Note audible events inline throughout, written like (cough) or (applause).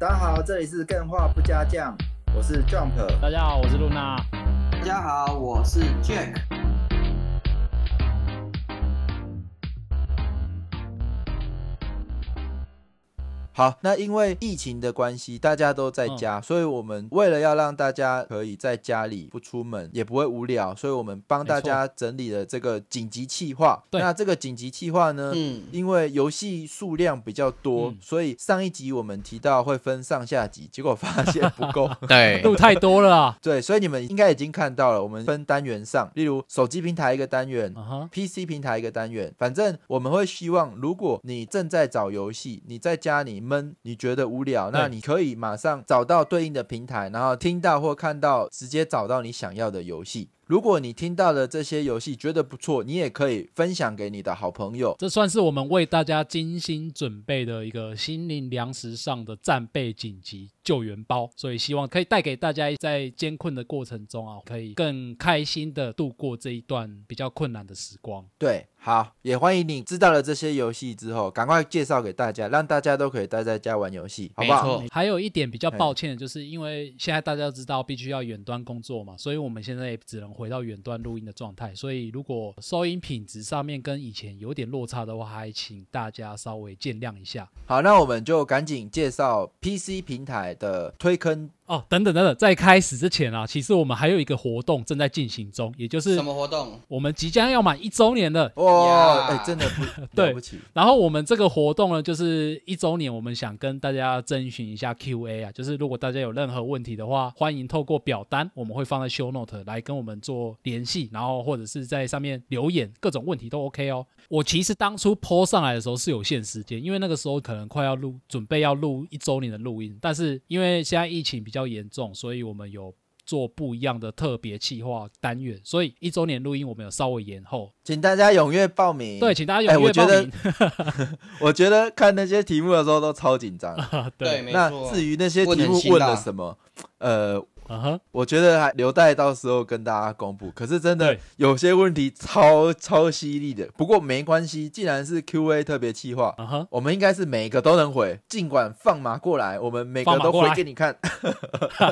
大家好，这里是更画不加酱，我是 Jump。大家好，我是露娜。大家好，我是 Jack。好，那因为疫情的关系，大家都在家，嗯，所以我们为了要让大家可以在家里不出门，也不会无聊，所以我们帮大家整理了这个紧急企划。那这个紧急企划呢，嗯，因为游戏数量比较多，嗯，所以上一集我们提到会分上下集，结果发现不够，(laughs) 对，(laughs) 路太多了啊。对，所以你们应该已经看到了，我们分单元上，例如手机平台一个单元，uh -huh.，PC 平台一个单元，反正我们会希望，如果你正在找游戏，你在家里。闷，你觉得无聊，那你可以马上找到对应的平台，然后听到或看到，直接找到你想要的游戏。如果你听到了这些游戏觉得不错，你也可以分享给你的好朋友。这算是我们为大家精心准备的一个心灵粮食上的战备紧急救援包，所以希望可以带给大家在艰困的过程中啊，可以更开心的度过这一段比较困难的时光。对，好，也欢迎你知道了这些游戏之后，赶快介绍给大家，让大家都可以待在家玩游戏，好不好？还有一点比较抱歉的就是，因为现在大家都知道必须要远端工作嘛，所以我们现在也只能回到远端录音的状态。所以如果收音品质上面跟以前有点落差的话，还请大家稍微见谅一下。好，那我们就赶紧介绍 PC 平台的推坑。哦，等等等等，在开始之前啊，其实我们还有一个活动正在进行中，也就是什么活动？我们即将要满一周年了哇！哎、欸，真的不 (laughs) 对不起。然后我们这个活动呢，就是一周年，我们想跟大家征询一下 Q&A 啊，就是如果大家有任何问题的话，欢迎透过表单，我们会放在 Show Note 来跟我们做联系，然后或者是在上面留言，各种问题都 OK 哦。我其实当初 po 上来的时候是有限时间，因为那个时候可能快要录，准备要录一周年的录音，但是因为现在疫情比较。比较严重，所以我们有做不一样的特别企划单元，所以一周年录音我们有稍微延后，请大家踊跃报名。对，请大家踊跃报名。欸、我，觉得我觉得看那些题目的时候都超紧张。(laughs) 对，那至于那些题目问了什么，呃，uh -huh. 我觉得还留待到时候跟大家公布。可是真的有些问题超超犀利的，不过没关系，既然是 Q&A 特别企划，uh. 我们应该是每一个都能回，尽管放马过来，我们每个都回给你看。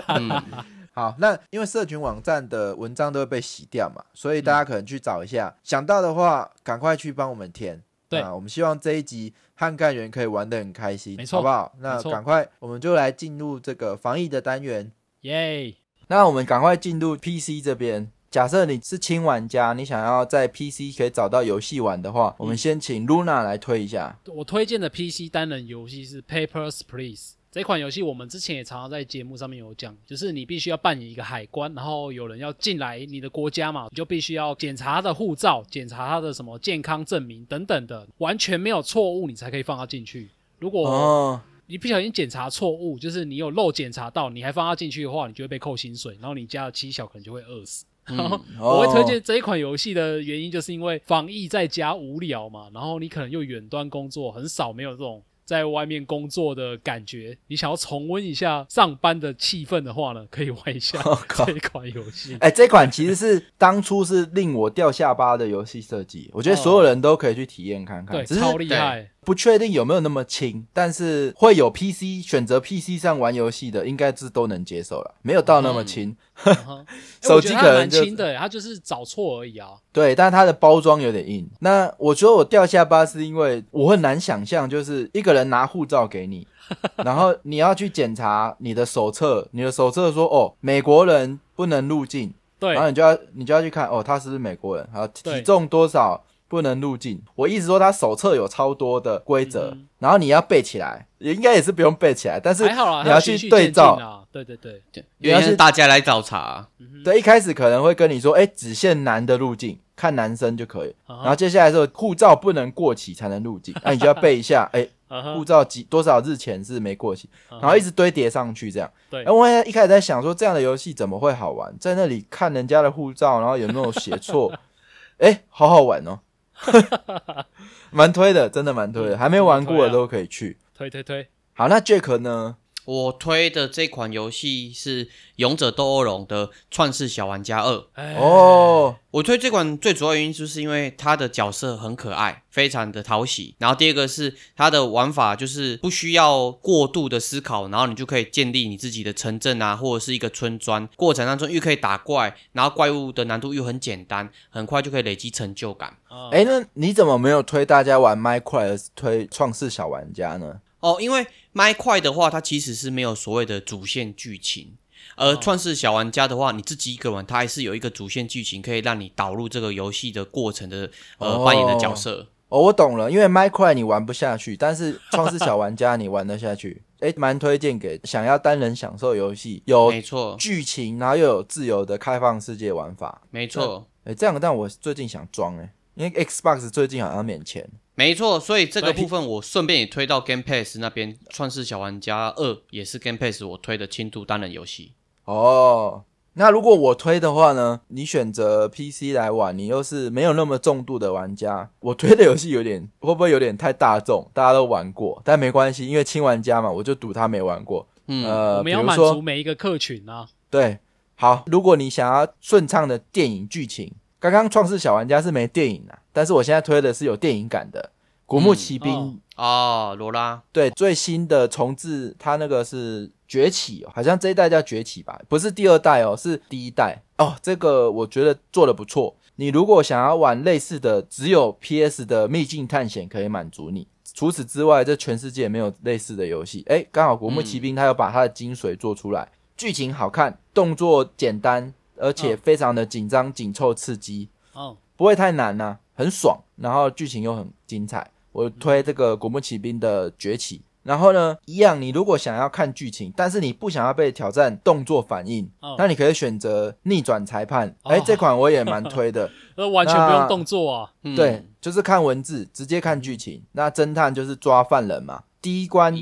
嗯 (laughs) 好，那因为社群网站的文章都会被洗掉嘛，所以大家可能去找一下，嗯、想到的话赶快去帮我们填。对啊，我们希望这一集汉干员可以玩得很开心，没错，好不好？那赶快，我们就来进入这个防疫的单元。耶！那我们赶快进入 PC 这边。假设你是轻玩家，你想要在 PC 可以找到游戏玩的话，我们先请 Luna 来推一下。我推荐的 PC 单人游戏是 Papers Please。这款游戏我们之前也常常在节目上面有讲，就是你必须要扮演一个海关，然后有人要进来你的国家嘛，你就必须要检查他的护照，检查他的什么健康证明等等的，完全没有错误你才可以放他进去。如果你不小心检查错误，就是你有漏检查到，你还放他进去的话，你就会被扣薪水，然后你家的妻小可能就会饿死。嗯、然后我会推荐这一款游戏的原因，就是因为防疫在家无聊嘛，然后你可能又远端工作，很少没有这种。在外面工作的感觉，你想要重温一下上班的气氛的话呢，(laughs) 可以玩一下这一款游戏。哎、欸，这款其实是当初是令我掉下巴的游戏设计，我觉得所有人都可以去体验看看。对，超厉害。不确定有没有那么轻，但是会有 PC 选择 PC 上玩游戏的，应该是都能接受了，没有到那么轻。嗯、(laughs) 手机可能蛮轻的，它就是找错而已啊。对，但是它的包装有点硬。那我觉得我掉下巴是因为我很难想象，就是一个人拿护照给你，(laughs) 然后你要去检查你的手册，你的手册说哦，美国人不能入境，对，然后你就要你就要去看哦，他是不是美国人，还有体重多少。不能入境。我一直说，他手册有超多的规则，嗯，然后你要背起来，也应该也是不用背起来，但是你要去对照。啊、对对对，因为是大家来找茬，啊。对，一开始可能会跟你说，哎，只限男的入境，看男生就可以。然后接下来说，护照不能过期才能入境，(laughs) 那你就要背一下，哎，(laughs) 护照几多少日前是没过期，然后一直堆叠上去这样。对，然后我一开始在想说，这样的游戏怎么会好玩？在那里看人家的护照，然后有没有写错？(laughs) 哎，好好玩哦。(laughs) 蛮推的，真的蛮推的，还没玩过的都可以去。推推推。好，那 Jack 呢？我推的这款游戏是《勇者斗恶龙》的《创世小玩家二》。哦，我推这款最主要原因就是因为它的角色很可爱，非常的讨喜。然后第二个是它的玩法就是不需要过度的思考，然后你就可以建立你自己的城镇啊，或者是一个村庄。过程当中又可以打怪，然后怪物的难度又很简单，很快就可以累积成就感。哎，那你怎么没有推大家玩麦块，而是推创世小玩家呢？哦，因为麦块的话，它其实是没有所谓的主线剧情，而创世小玩家的话，你自己一个玩，它还是有一个主线剧情，可以让你导入这个游戏的过程的呃扮演的角色。哦，我懂了，因为麦块你玩不下去，但是创世小玩家你玩得下去。哎，蛮推荐给想要单人享受游戏，有没错剧情，然后又有自由的开放世界玩法。没错，哎，这样，但我最近想装哎，因为 Xbox 最近好像免钱。没错，所以这个部分我顺便也推到 Game Pass 那边，《创世小玩家二》也是 Game Pass 我推的轻度单人游戏。哦，那如果我推的话呢？你选择 PC 来玩，你又是没有那么重度的玩家，我推的游戏有点会不会有点太大众？大家都玩过，但没关系，因为轻玩家嘛，我就赌他没玩过。嗯，呃，我们要满足每一个客群啊。对，好，如果你想要顺畅的电影剧情。刚刚创世小玩家是没电影啊，但是我现在推的是有电影感的《古墓奇兵》哦，罗拉对最新的重置，它那个是崛起哦，好像这一代叫崛起吧，不是第二代哦，是第一代哦。这个我觉得做的不错。你如果想要玩类似的，只有 PS 的秘境探险可以满足你。除此之外，这全世界没有类似的游戏。哎，刚好《古墓奇兵》它有把它的精髓做出来，剧情好看，动作简单。而且非常的紧张、紧凑、刺激，哦，不会太难呐、啊，很爽，然后剧情又很精彩。我推这个《古墓奇兵》的崛起。然后呢，一样，你如果想要看剧情，但是你不想要被挑战动作反应，哦、那你可以选择逆转裁判。哎、哦，这款我也蛮推的，呃，(laughs) 完全不用动作啊，对，就是看文字，直接看剧情。那侦探就是抓犯人嘛，第一关。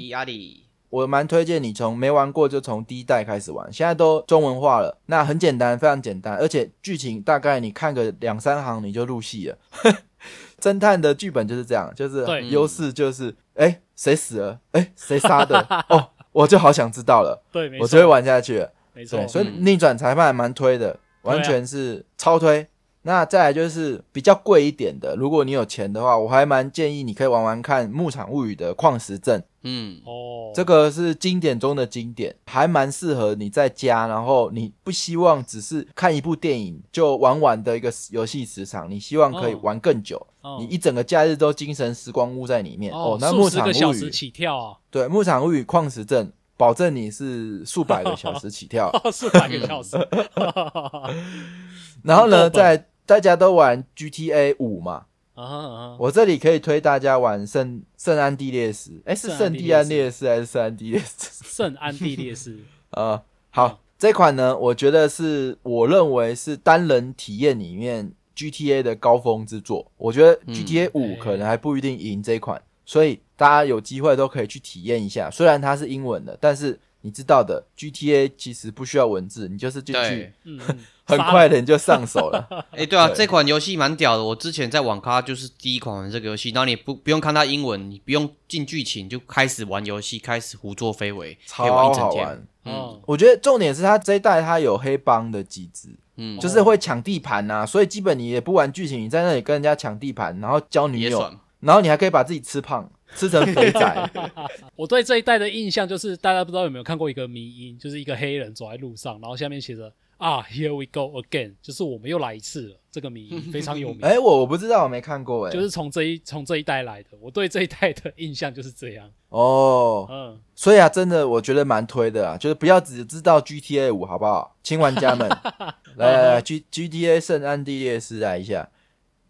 我蛮推荐你从没玩过就从第一代开始玩，现在都中文化了，那很简单，非常简单，而且剧情大概你看个两三行你就入戏了。(laughs) 侦探的剧本就是这样，就是优势就是，哎，谁死了？哎，谁杀的？哦，我就好想知道了，(laughs) 对，我就会玩下去了。没错，所以逆转裁判还蛮推的，完全是超推。那再来就是比较贵一点的，如果你有钱的话，我还蛮建议你可以玩玩看《牧场物语》的矿石镇。嗯，哦，这个是经典中的经典，还蛮适合你在家，然后你不希望只是看一部电影就玩完的一个游戏时长，你希望可以玩更久，哦、你一整个假日都精神时光屋在里面。哦，哦那牧场物语小时起跳啊？对，《牧场物语》矿石镇，保证你是数百个小时起跳，(laughs) 数百个小时。(laughs) (laughs) 然后呢，在大家都玩 GTA 五嘛，uh uh. 我这里可以推大家玩圣圣安地列斯，哎，是圣地安列斯还是圣安地列斯？圣安地列斯。(laughs) 呃，好，嗯、这款呢，我觉得是我认为是单人体验里面 GTA 的高峰之作。我觉得 GTA 五可能还不一定赢这款，嗯、所以大家有机会都可以去体验一下。虽然它是英文的，但是你知道的，GTA 其实不需要文字，你就是进去。嗯很快的你就上手了。(laughs) 哎、欸，对啊，对这款游戏蛮屌的。我之前在网咖就是第一款玩这个游戏，然后你不不用看它英文，你不用进剧情就开始玩游戏，开始胡作非为，超好玩。嗯，我觉得重点是它这一代它有黑帮的机制，嗯，就是会抢地盘呐、啊，所以基本你也不玩剧情，你在那里跟人家抢地盘，然后交女友，然后你还可以把自己吃胖，吃成肥仔。(laughs) 我对这一代的印象就是，大家不知道有没有看过一个迷因，就是一个黑人走在路上，然后下面写着。啊，Here we go again，就是我们又来一次了。这个谜 (laughs) 非常有名。哎、欸，我我不知道，我没看过哎。就是从这一从这一代来的，我对这一代的印象就是这样。哦，嗯，所以啊，真的我觉得蛮推的啊，就是不要只知道 GTA 五，好不好？新玩家们，(laughs) 来来来，G GTA 圣安地列斯来一下。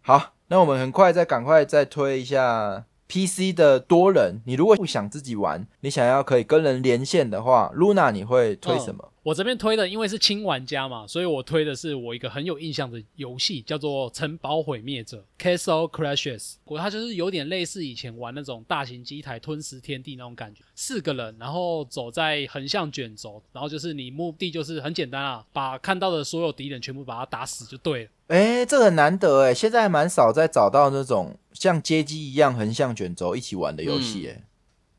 好，那我们很快再赶快再推一下 PC 的多人。你如果不想自己玩，你想要可以跟人连线的话，Luna 你会推什么？嗯我这边推的，因为是轻玩家嘛，所以我推的是我一个很有印象的游戏，叫做《城堡毁灭者》（Castle Crashers）。我它就是有点类似以前玩那种大型机台吞食天地那种感觉，四个人，然后走在横向卷轴，然后就是你目的就是很简单啊，把看到的所有敌人全部把它打死就对了。诶，这个很难得诶，现在还蛮少再找到那种像街机一样横向卷轴一起玩的游戏诶。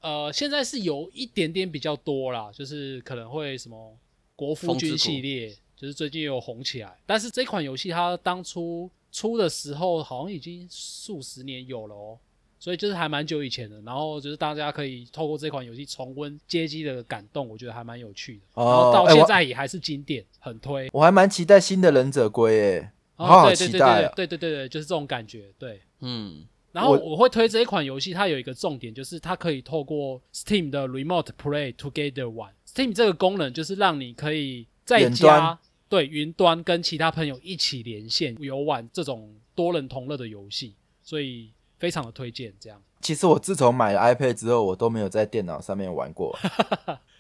呃，现在是有一点点比较多啦，就是可能会什么国夫君系列，就是最近又红起来。但是这款游戏它当初出的时候，好像已经数十年有了哦，所以就是还蛮久以前的。然后就是大家可以透过这款游戏重温街机的感动，我觉得还蛮有趣的。哦，然后到现在也还是经典，欸、很推。我还蛮期待新的忍者龟诶，好好期待啊！对对对对，就是这种感觉。对，嗯。然后我会推这一款游戏，它有一个重点，就是它可以透过 Steam 的 Remote Play Together 玩。Steam 这个功能就是让你可以在家对云端跟其他朋友一起连线游玩这种多人同乐的游戏，所以非常的推荐。这样，其实我自从买了 iPad 之后，我都没有在电脑上面玩过，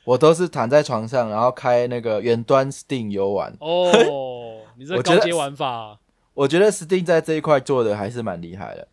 我都是躺在床上，然后开那个远端 Steam 游玩。哦，(laughs) 你这高阶玩法啊，我觉得 Steam 在这一块做的还是蛮厉害的。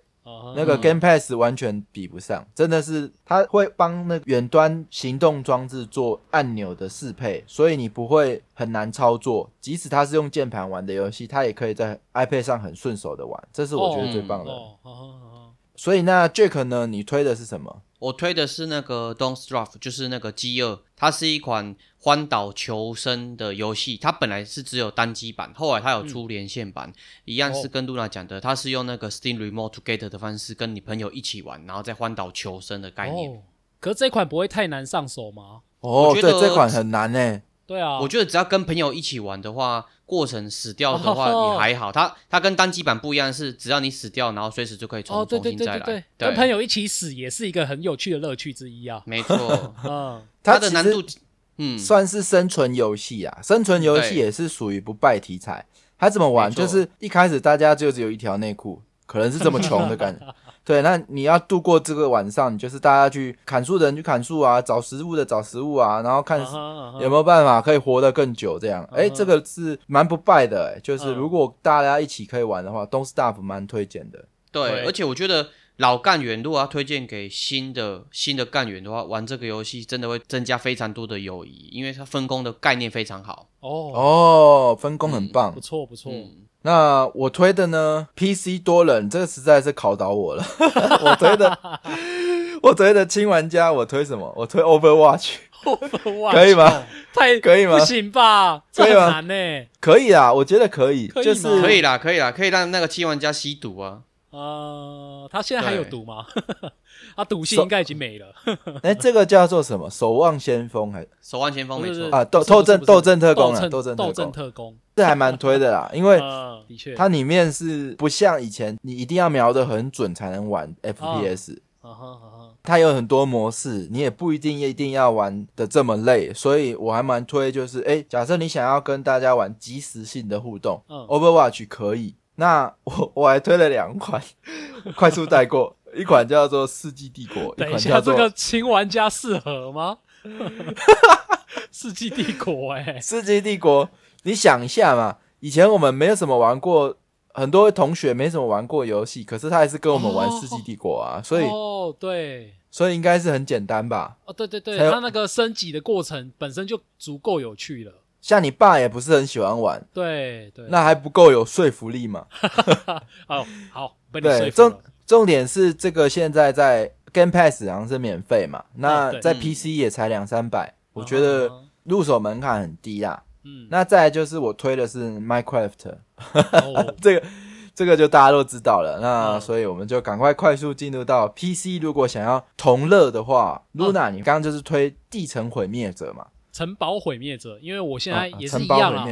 那个 Game Pass 完全比不上，真的是它会帮那远端行动装置做按钮的适配，所以你不会很难操作。即使它是用键盘玩的游戏，它也可以在 iPad 上很顺手的玩，这是我觉得最棒的。哦哦哦哦、所以那 Jack 呢？你推的是什么？我推的是那个 Don't Starve，就是那个饥饿。它是一款荒岛求生的游戏，它本来是只有单机版，后来它有出连线版，嗯、一样是跟露娜讲的，它是用那个 Steam Remote Together 的方式跟你朋友一起玩，然后在荒岛求生的概念。哦、可是这款不会太难上手吗？哦，对，这款很难诶。对啊，我觉得只要跟朋友一起玩的话，过程死掉的话也还好。它它跟单机版不一样，是只要你死掉，然后随时就可以重重新再来。对对对对对，跟朋友一起死也是一个很有趣的乐趣之一啊。没错，(laughs) 嗯，它的难度嗯算是生存游戏啊，生存游戏也是属于不败题材。它怎么玩？就是一开始大家就只有一条内裤，可能是这么穷的感觉。对，那你要度过这个晚上，你就是大家去砍树的人去砍树啊，找食物的找食物啊，然后看有没有办法可以活得更久。这样，哎、uh huh.，这个是蛮不败的，哎，就是如果大家一起可以玩的话、uh huh.，Don't Starve 蛮推荐的。对，对而且我觉得老干员如果要推荐给新的新的干员的话，玩这个游戏真的会增加非常多的友谊，因为它分工的概念非常好。哦哦，分工很棒，嗯、不错不错。嗯那我推的呢？PC 多人，这个实在是考倒我了。(laughs) 我推的，我推的新玩家，我推什么？我推 Overwatch。(laughs) Overwatch 可以吗？太可以吗？不行吧？可以吗？可以啊，我觉得可以，就是可以啦，可以啦，可以让那个新玩家吸毒啊。呃，他现在还有毒吗？(laughs) 他毒性应该已经没了。哎，这个叫做什么？守望先锋还是 (laughs) 守望先锋？没错啊，斗斗阵斗阵特工啊，斗阵斗阵特工，这还蛮推的啦。(laughs) 因为它里面是不像以前，你一定要瞄得很准才能玩 FPS。它有很多模式，你也不一定一定要玩的这么累，所以我还蛮推，就是哎，假设你想要跟大家玩即时性的互动，Overwatch 可以。那我我还推了两款，快速带过，一款叫做《世纪帝国》，等一下，这个新玩家适合吗？(laughs) 世纪帝国，哎，世纪帝国，你想一下嘛，以前我们没有什么玩过，很多同学没什么玩过游戏，可是他还是跟我们玩《世纪帝国》啊，所以哦，对，所以应该是很简单吧？哦，对对对，他那个升级的过程本身就足够有趣了。像你爸也不是很喜欢玩，对对，那还不够有说服力嘛？(laughs) 好好，被你说服了。对，重重点是这个现在在 Game Pass 好像是免费嘛，那在 PC 也才两三百，我觉得入手门槛很低啊。嗯，那再来就是我推的是 Minecraft，(laughs) 这个这个就大家都知道了。那所以我们就赶快快速进入到 PC，如果想要同乐的话，Luna，你刚刚就是推地层毁灭者嘛？城堡毁灭者，因为我现在也是一样啊，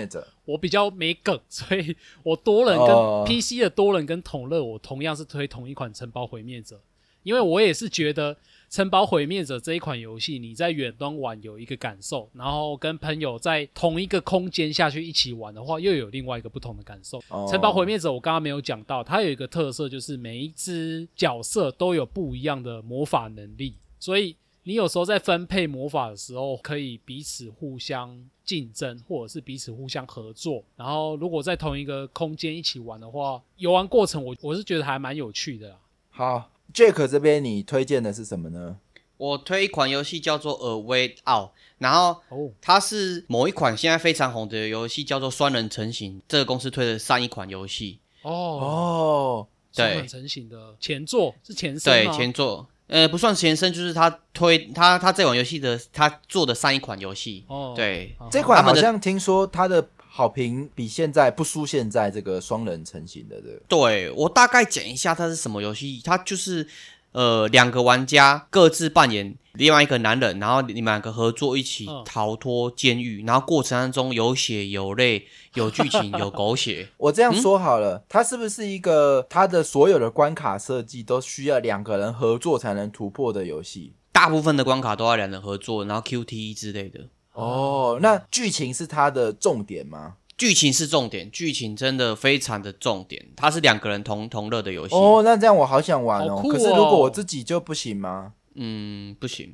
我比较没梗，所以我多人跟 PC 的多人跟同乐，我同样是推同一款城堡毁灭者，因为我也是觉得城堡毁灭者这一款游戏，你在远端玩有一个感受，然后跟朋友在同一个空间下去一起玩的话，又有另外一个不同的感受。城堡毁灭者我刚刚没有讲到，它有一个特色就是每一只角色都有不一样的魔法能力，所以。你有时候在分配魔法的时候，可以彼此互相竞争，或者是彼此互相合作。然后，如果在同一个空间一起玩的话，游玩过程我我是觉得还蛮有趣的。好，Jack 这边你推荐的是什么呢？我推一款游戏叫做《A Way Out》，然后它是某一款现在非常红的游戏，叫做《双人成型》。这个公司推的上一款游戏。哦哦，双人成型的前作是前身吗？对，前作。呃，不算前身，就是他推他他这款游戏的他做的上一款游戏。哦，对，这款好像听说他的好评比现在不输现在这个双人成型的这个。对，我大概讲一下它是什么游戏，它就是。呃，两个玩家各自扮演另外一个男人，然后你们两个合作一起逃脱监狱，嗯、然后过程当中有血有泪 (laughs) 有剧情有狗血。(laughs) 我这样说好了，嗯、它是不是一个它的所有的关卡设计都需要两个人合作才能突破的游戏？大部分的关卡都要两人合作，然后 QTE 之类的。哦，那剧情是它的重点吗？剧情是重点，剧情真的非常的重点。它是两个人同同乐的游戏哦。那这样我好想玩哦。哦可是如果我自己就不行吗？嗯，不行。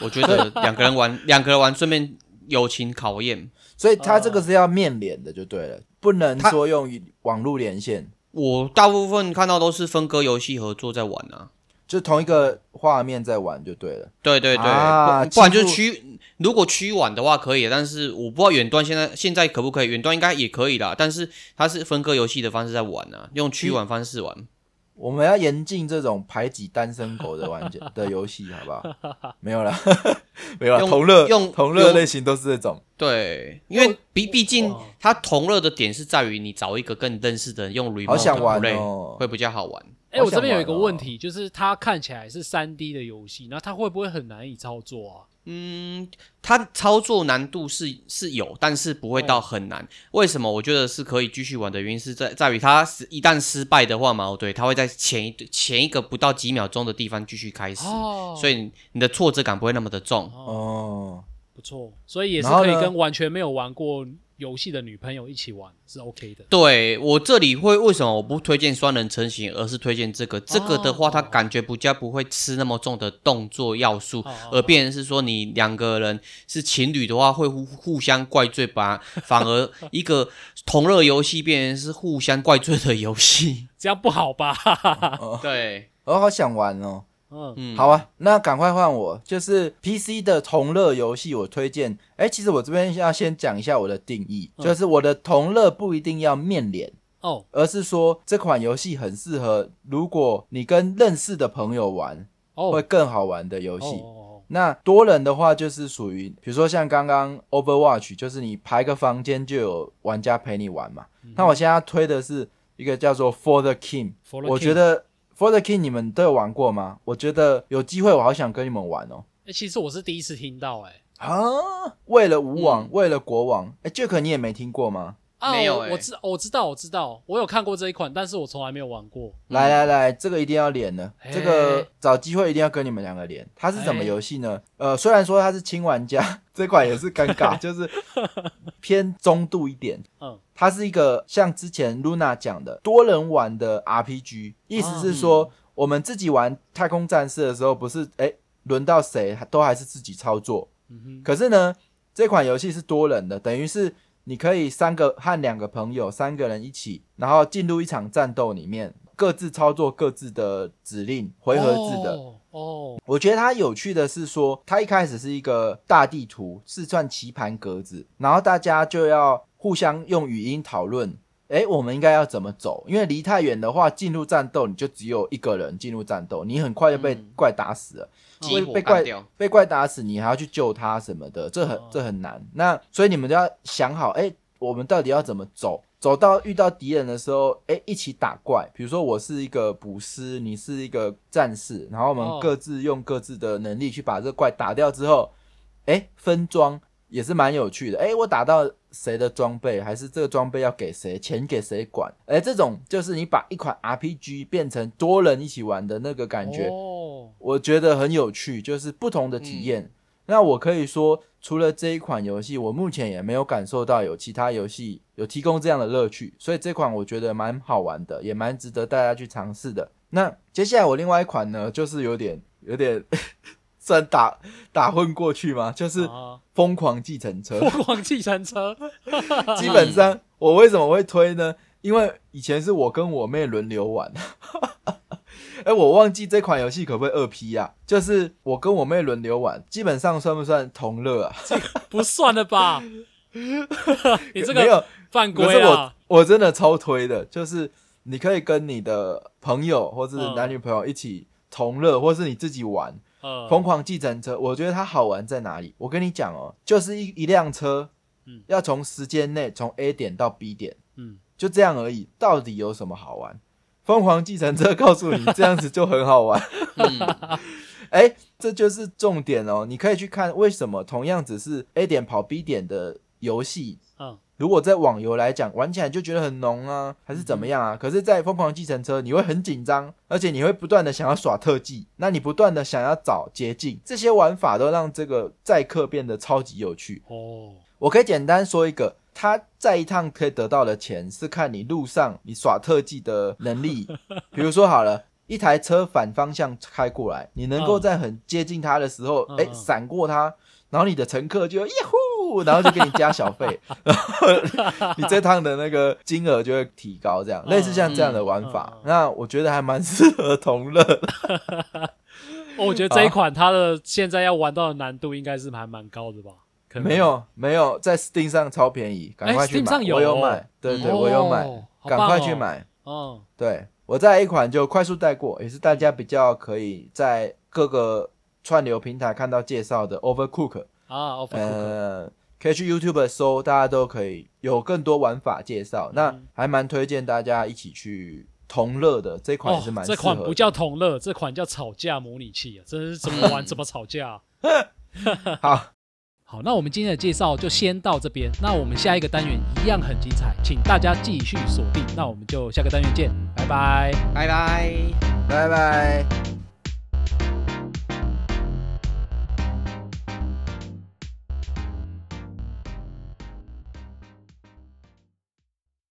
我觉得 (laughs) 两个人玩，两个人玩顺便友情考验。所以他这个是要面脸的，就对了，不能说用网络连线。我大部分看到都是分割游戏合作在玩啊。就同一个画面在玩就对了，对对对，啊、不，不然就是区，如果区玩的话可以，但是我不知道远端现在现在可不可以，远端应该也可以啦，但是它是分割游戏的方式在玩啊，用区玩方式玩。我们要严禁这种排挤单身狗的玩家 (laughs) 的游戏，好不好？没有了，(laughs) 没有了。同乐用同乐类型都是这种，对，因为毕毕竟它同乐的点是在于你找一个跟你认识的人用 remote 好想玩哦，会比较好玩。哎、欸，我这边有一个问题，就是它看起来是三 D 的游戏，那它会不会很难以操作啊？嗯，它操作难度是是有，但是不会到很难。哦、为什么？我觉得是可以继续玩的原因是在在于它是一旦失败的话嘛，哦对，它会在前一前一个不到几秒钟的地方继续开始，哦、所以你的挫折感不会那么的重。哦，不错，所以也是可以跟完全没有玩过游戏的女朋友一起玩是 OK 的。对，我这里会为什么我不推荐双人成型，而是推荐这个？这个的话，它感觉不加不会吃那么重的动作要素，而变成是说你两个人是情侣的话，会互互相怪罪吧？(laughs) 反而一个同乐游戏变成是互相怪罪的游戏，(laughs) 这样不好吧？(laughs) 对，我好想玩哦。嗯，好啊，那赶快换我，就是 PC 的同乐游戏，我推荐。哎，其实我这边要先讲一下我的定义，嗯、就是我的同乐不一定要面脸哦，而是说这款游戏很适合如果你跟认识的朋友玩，哦，会更好玩的游戏。那多人的话，就是属于比如说像刚刚 Overwatch，就是你排个房间就有玩家陪你玩嘛。嗯、那我现在推的是一个叫做 For the King 我觉得。For the King，你们都有玩过吗？我觉得有机会，我好想跟你们玩哦。哎、欸，其实我是第一次听到、欸，哎啊，为了吴王，嗯、为了国王，哎、欸、Jack，你也没听过吗？啊，没有、欸，我知我知道我知道，我有看过这一款，但是我从来没有玩过。来来来，这个一定要连的，欸、这个找机会一定要跟你们两个连。它是什么游戏呢？欸、呃，虽然说它是轻玩家，(laughs) 这款也是尴尬，(laughs) 就是偏中度一点。嗯。它是一个像之前 Luna 讲的多人玩的 RPG，意思是说我们自己玩太空战士的时候，不是诶轮到谁都还是自己操作。可是呢，这款游戏是多人的，等于是你可以三个和两个朋友三个人一起，然后进入一场战斗里面，各自操作各自的指令，回合制的。哦，我觉得它有趣的是说，它一开始是一个大地图，是算棋盘格子，然后大家就要。互相用语音讨论，诶，我们应该要怎么走？因为离太远的话，进入战斗你就只有一个人进入战斗，你很快就被怪打死了。嗯、被怪被怪打死，你还要去救他什么的，这很这很难。那所以你们就要想好，诶，我们到底要怎么走？走到遇到敌人的时候，诶，一起打怪。比如说我是一个捕师，你是一个战士，然后我们各自用各自的能力去把这个怪打掉之后，诶，分装也是蛮有趣的。诶，我打到。谁的装备，还是这个装备要给谁，钱给谁管？哎，这种就是你把一款 RPG 变成多人一起玩的那个感觉，哦、我觉得很有趣，就是不同的体验。嗯、那我可以说，除了这一款游戏，我目前也没有感受到有其他游戏有提供这样的乐趣，所以这款我觉得蛮好玩的，也蛮值得大家去尝试的。那接下来我另外一款呢，就是有点有点。算打打混过去吗？就是疯狂计程车，疯狂计程车。(laughs) 基本上我为什么会推呢？因为以前是我跟我妹轮流玩。哎、欸，我忘记这款游戏可不可以二 P 啊？就是我跟我妹轮流玩，基本上算不算同乐啊？这个不算了吧？(laughs) 你这个没有犯规啊！我我真的超推的，就是你可以跟你的朋友或是男女朋友一起。同乐，或是你自己玩，呃，疯狂计程车，我觉得它好玩在哪里？我跟你讲哦，就是一一辆车，嗯，要从时间内从 A 点到 B 点，嗯，就这样而已。到底有什么好玩？疯狂计程车告诉你，这样子就很好玩。(laughs) 嗯，哎，这就是重点哦。你可以去看为什么同样只是 A 点跑 B 点的游戏，嗯。如果在网游来讲，玩起来就觉得很浓啊，还是怎么样啊？可是，在疯狂计程车，你会很紧张，而且你会不断的想要耍特技，那你不断的想要找捷径，这些玩法都让这个载客变得超级有趣。哦，我可以简单说一个，他在一趟可以得到的钱是看你路上你耍特技的能力。(laughs) 比如说好了，一台车反方向开过来，你能够在很接近它的时候，哎、嗯，闪过它，然后你的乘客就耶呼。然后就给你加小费，(laughs) 然 (laughs) 后你这趟的那个金额就会提高，这样类似像这样的玩法，那我觉得还蛮适合同乐。(laughs) 我觉得这一款它的现在要玩到的难度应该是还蛮高的吧？没有没有，在 Steam 上超便宜，赶快去买。我有买，对对，我有买，赶快去买。哦，对，我再一款就快速带过，也是大家比较可以在各个串流平台看到介绍的 Overcook 啊，Overcook。可以去 YouTube 搜，大家都可以有更多玩法介绍。嗯、那还蛮推荐大家一起去同乐的，这款也是蛮。这款不叫同乐，这款叫吵架模拟器啊！真是怎么玩 (laughs) 怎么吵架、啊。(laughs) 好好，那我们今天的介绍就先到这边。那我们下一个单元一样很精彩，请大家继续锁定。那我们就下个单元见，拜拜，拜拜，拜拜。